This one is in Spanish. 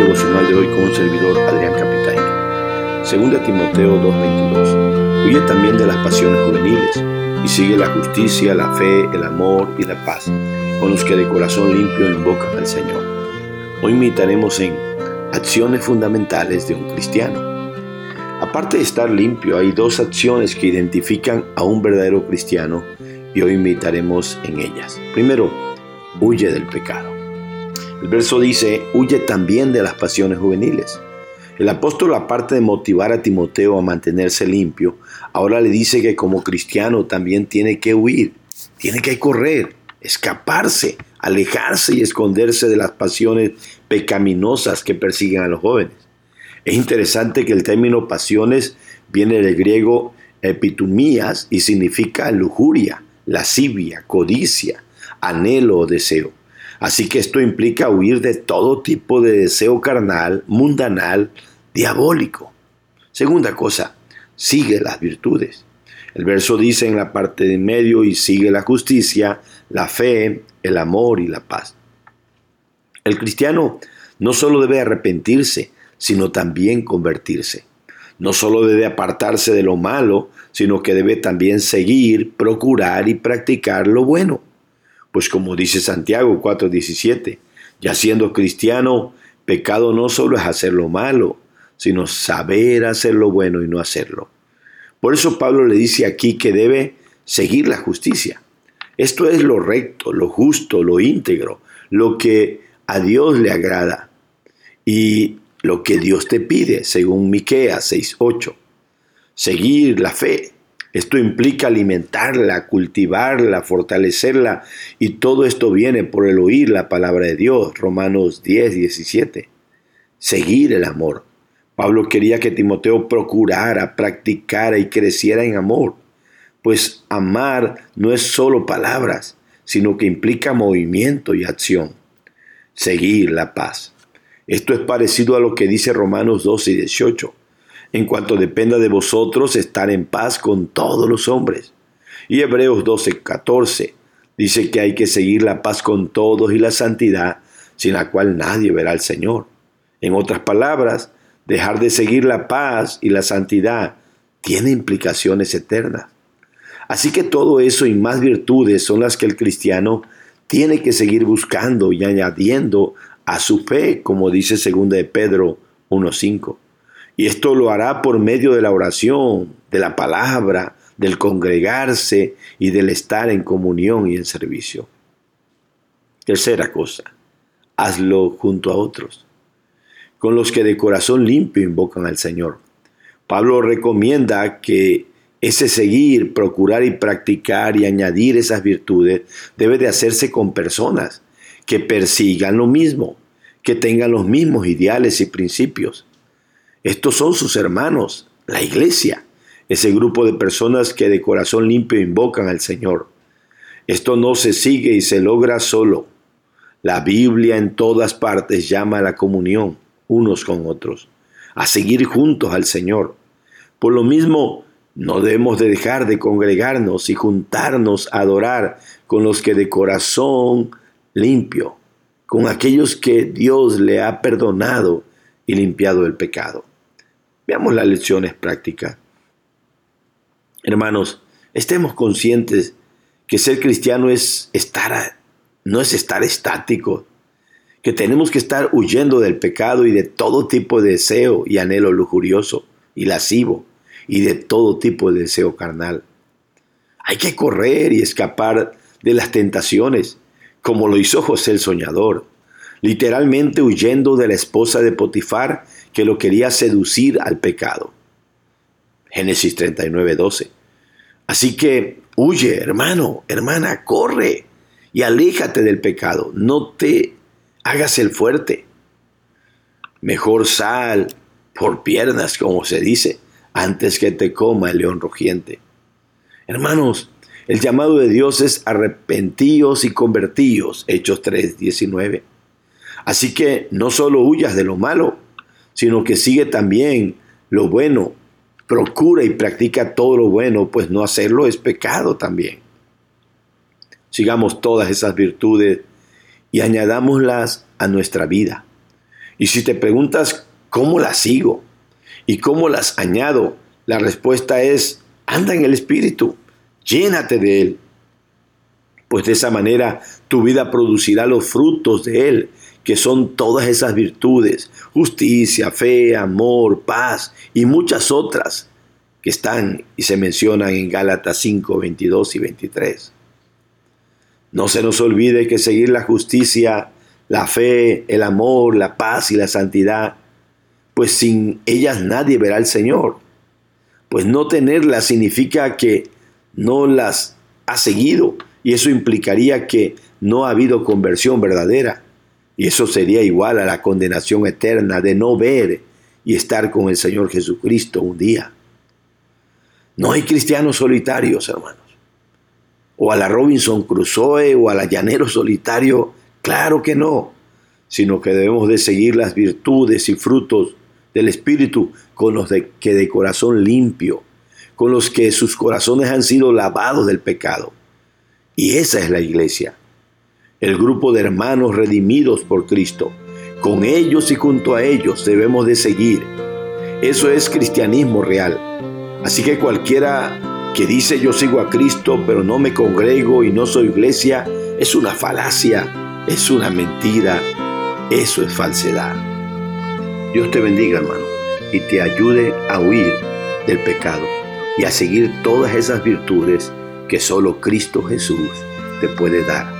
devocional de hoy con un servidor Adrián Capitaine. Segunda Timoteo 2:22. Huye también de las pasiones juveniles y sigue la justicia, la fe, el amor y la paz, con los que de corazón limpio invocan al Señor. Hoy meditaremos en acciones fundamentales de un cristiano. Aparte de estar limpio, hay dos acciones que identifican a un verdadero cristiano y hoy meditaremos en ellas. Primero, huye del pecado. El verso dice, huye también de las pasiones juveniles. El apóstol, aparte de motivar a Timoteo a mantenerse limpio, ahora le dice que como cristiano también tiene que huir, tiene que correr, escaparse, alejarse y esconderse de las pasiones pecaminosas que persiguen a los jóvenes. Es interesante que el término pasiones viene del griego epitumías y significa lujuria, lascivia, codicia, anhelo o deseo. Así que esto implica huir de todo tipo de deseo carnal, mundanal, diabólico. Segunda cosa, sigue las virtudes. El verso dice en la parte de medio y sigue la justicia, la fe, el amor y la paz. El cristiano no solo debe arrepentirse, sino también convertirse. No solo debe apartarse de lo malo, sino que debe también seguir, procurar y practicar lo bueno. Pues como dice Santiago 4:17, ya siendo cristiano, pecado no solo es hacer lo malo, sino saber hacer lo bueno y no hacerlo. Por eso Pablo le dice aquí que debe seguir la justicia. Esto es lo recto, lo justo, lo íntegro, lo que a Dios le agrada y lo que Dios te pide, según Miqueas 6:8. Seguir la fe, esto implica alimentarla, cultivarla, fortalecerla y todo esto viene por el oír la palabra de Dios, Romanos 10, 17. Seguir el amor. Pablo quería que Timoteo procurara, practicara y creciera en amor, pues amar no es solo palabras, sino que implica movimiento y acción. Seguir la paz. Esto es parecido a lo que dice Romanos 12 y 18 en cuanto dependa de vosotros estar en paz con todos los hombres. Y Hebreos 12, 14 dice que hay que seguir la paz con todos y la santidad, sin la cual nadie verá al Señor. En otras palabras, dejar de seguir la paz y la santidad tiene implicaciones eternas. Así que todo eso y más virtudes son las que el cristiano tiene que seguir buscando y añadiendo a su fe, como dice 2 de Pedro 1.5. Y esto lo hará por medio de la oración, de la palabra, del congregarse y del estar en comunión y en servicio. Tercera cosa, hazlo junto a otros, con los que de corazón limpio invocan al Señor. Pablo recomienda que ese seguir, procurar y practicar y añadir esas virtudes debe de hacerse con personas que persigan lo mismo, que tengan los mismos ideales y principios. Estos son sus hermanos, la iglesia, ese grupo de personas que de corazón limpio invocan al Señor. Esto no se sigue y se logra solo. La Biblia en todas partes llama a la comunión unos con otros, a seguir juntos al Señor. Por lo mismo, no debemos de dejar de congregarnos y juntarnos a adorar con los que de corazón limpio, con aquellos que Dios le ha perdonado y limpiado el pecado. Veamos las lecciones prácticas. Hermanos, estemos conscientes que ser cristiano es estar, no es estar estático, que tenemos que estar huyendo del pecado y de todo tipo de deseo y anhelo lujurioso y lascivo y de todo tipo de deseo carnal. Hay que correr y escapar de las tentaciones, como lo hizo José el soñador, literalmente huyendo de la esposa de Potifar que lo quería seducir al pecado. Génesis 39, 12. Así que huye, hermano, hermana, corre y aléjate del pecado. No te hagas el fuerte. Mejor sal por piernas, como se dice, antes que te coma el león rugiente. Hermanos, el llamado de Dios es arrepentíos y convertíos, Hechos 3, 19. Así que no solo huyas de lo malo, sino que sigue también lo bueno. Procura y practica todo lo bueno, pues no hacerlo es pecado también. Sigamos todas esas virtudes y añadámoslas a nuestra vida. Y si te preguntas cómo las sigo y cómo las añado, la respuesta es, anda en el Espíritu, llénate de Él. Pues de esa manera tu vida producirá los frutos de Él, que son todas esas virtudes, justicia, fe, amor, paz y muchas otras que están y se mencionan en Gálatas 5, 22 y 23. No se nos olvide que seguir la justicia, la fe, el amor, la paz y la santidad, pues sin ellas nadie verá al Señor. Pues no tenerlas significa que no las ha seguido y eso implicaría que no ha habido conversión verdadera. Y eso sería igual a la condenación eterna de no ver y estar con el Señor Jesucristo un día. No hay cristianos solitarios, hermanos. O a la Robinson Crusoe o a la Llanero Solitario, claro que no, sino que debemos de seguir las virtudes y frutos del Espíritu con los que de corazón limpio, con los que sus corazones han sido lavados del pecado. Y esa es la iglesia, el grupo de hermanos redimidos por Cristo. Con ellos y junto a ellos debemos de seguir. Eso es cristianismo real. Así que cualquiera que dice yo sigo a Cristo pero no me congrego y no soy iglesia, es una falacia, es una mentira, eso es falsedad. Dios te bendiga hermano y te ayude a huir del pecado y a seguir todas esas virtudes que solo Cristo Jesús te puede dar.